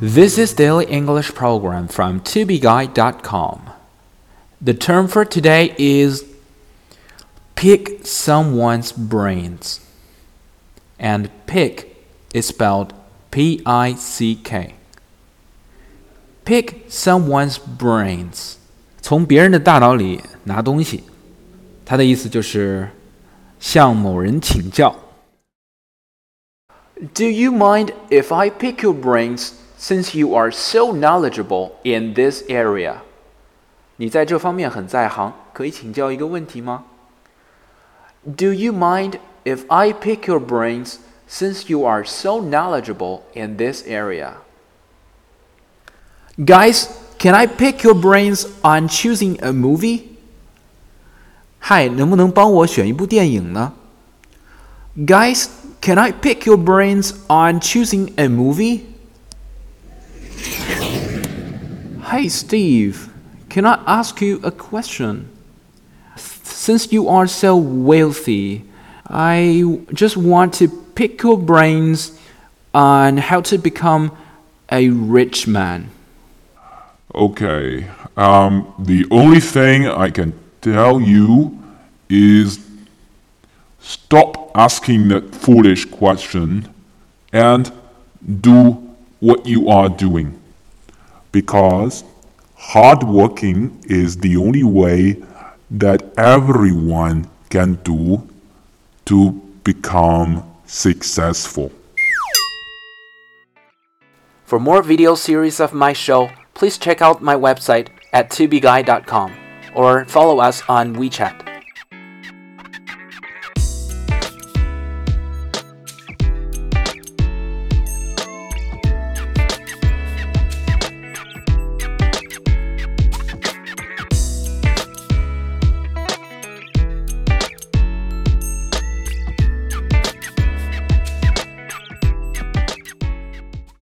This is Daily English Program from tobeguide.com. The term for today is pick someone's brains. And pick is spelled P I C K. Pick someone's brains. 从别人的大脑里拿东西，它的意思就是向某人请教。Do you mind if I pick your brains since you are so knowledgeable in this area? 你在这方面很在行，可以请教一个问题吗？Do you mind if I pick your brains since you are so knowledgeable in this area? Guys, can I pick your brains on choosing a movie? 嗨，能不能帮我选一部电影呢？Guys, can I pick your brains on choosing a movie? Hey Steve, can I ask you a question? Since you are so wealthy, I just want to pick your brains on how to become a rich man. Okay. Um, the only thing I can tell you is stop asking that foolish question and do what you are doing. Because hard working is the only way that everyone can do to become successful. For more video series of my show, please check out my website at tubeguy.com or follow us on WeChat.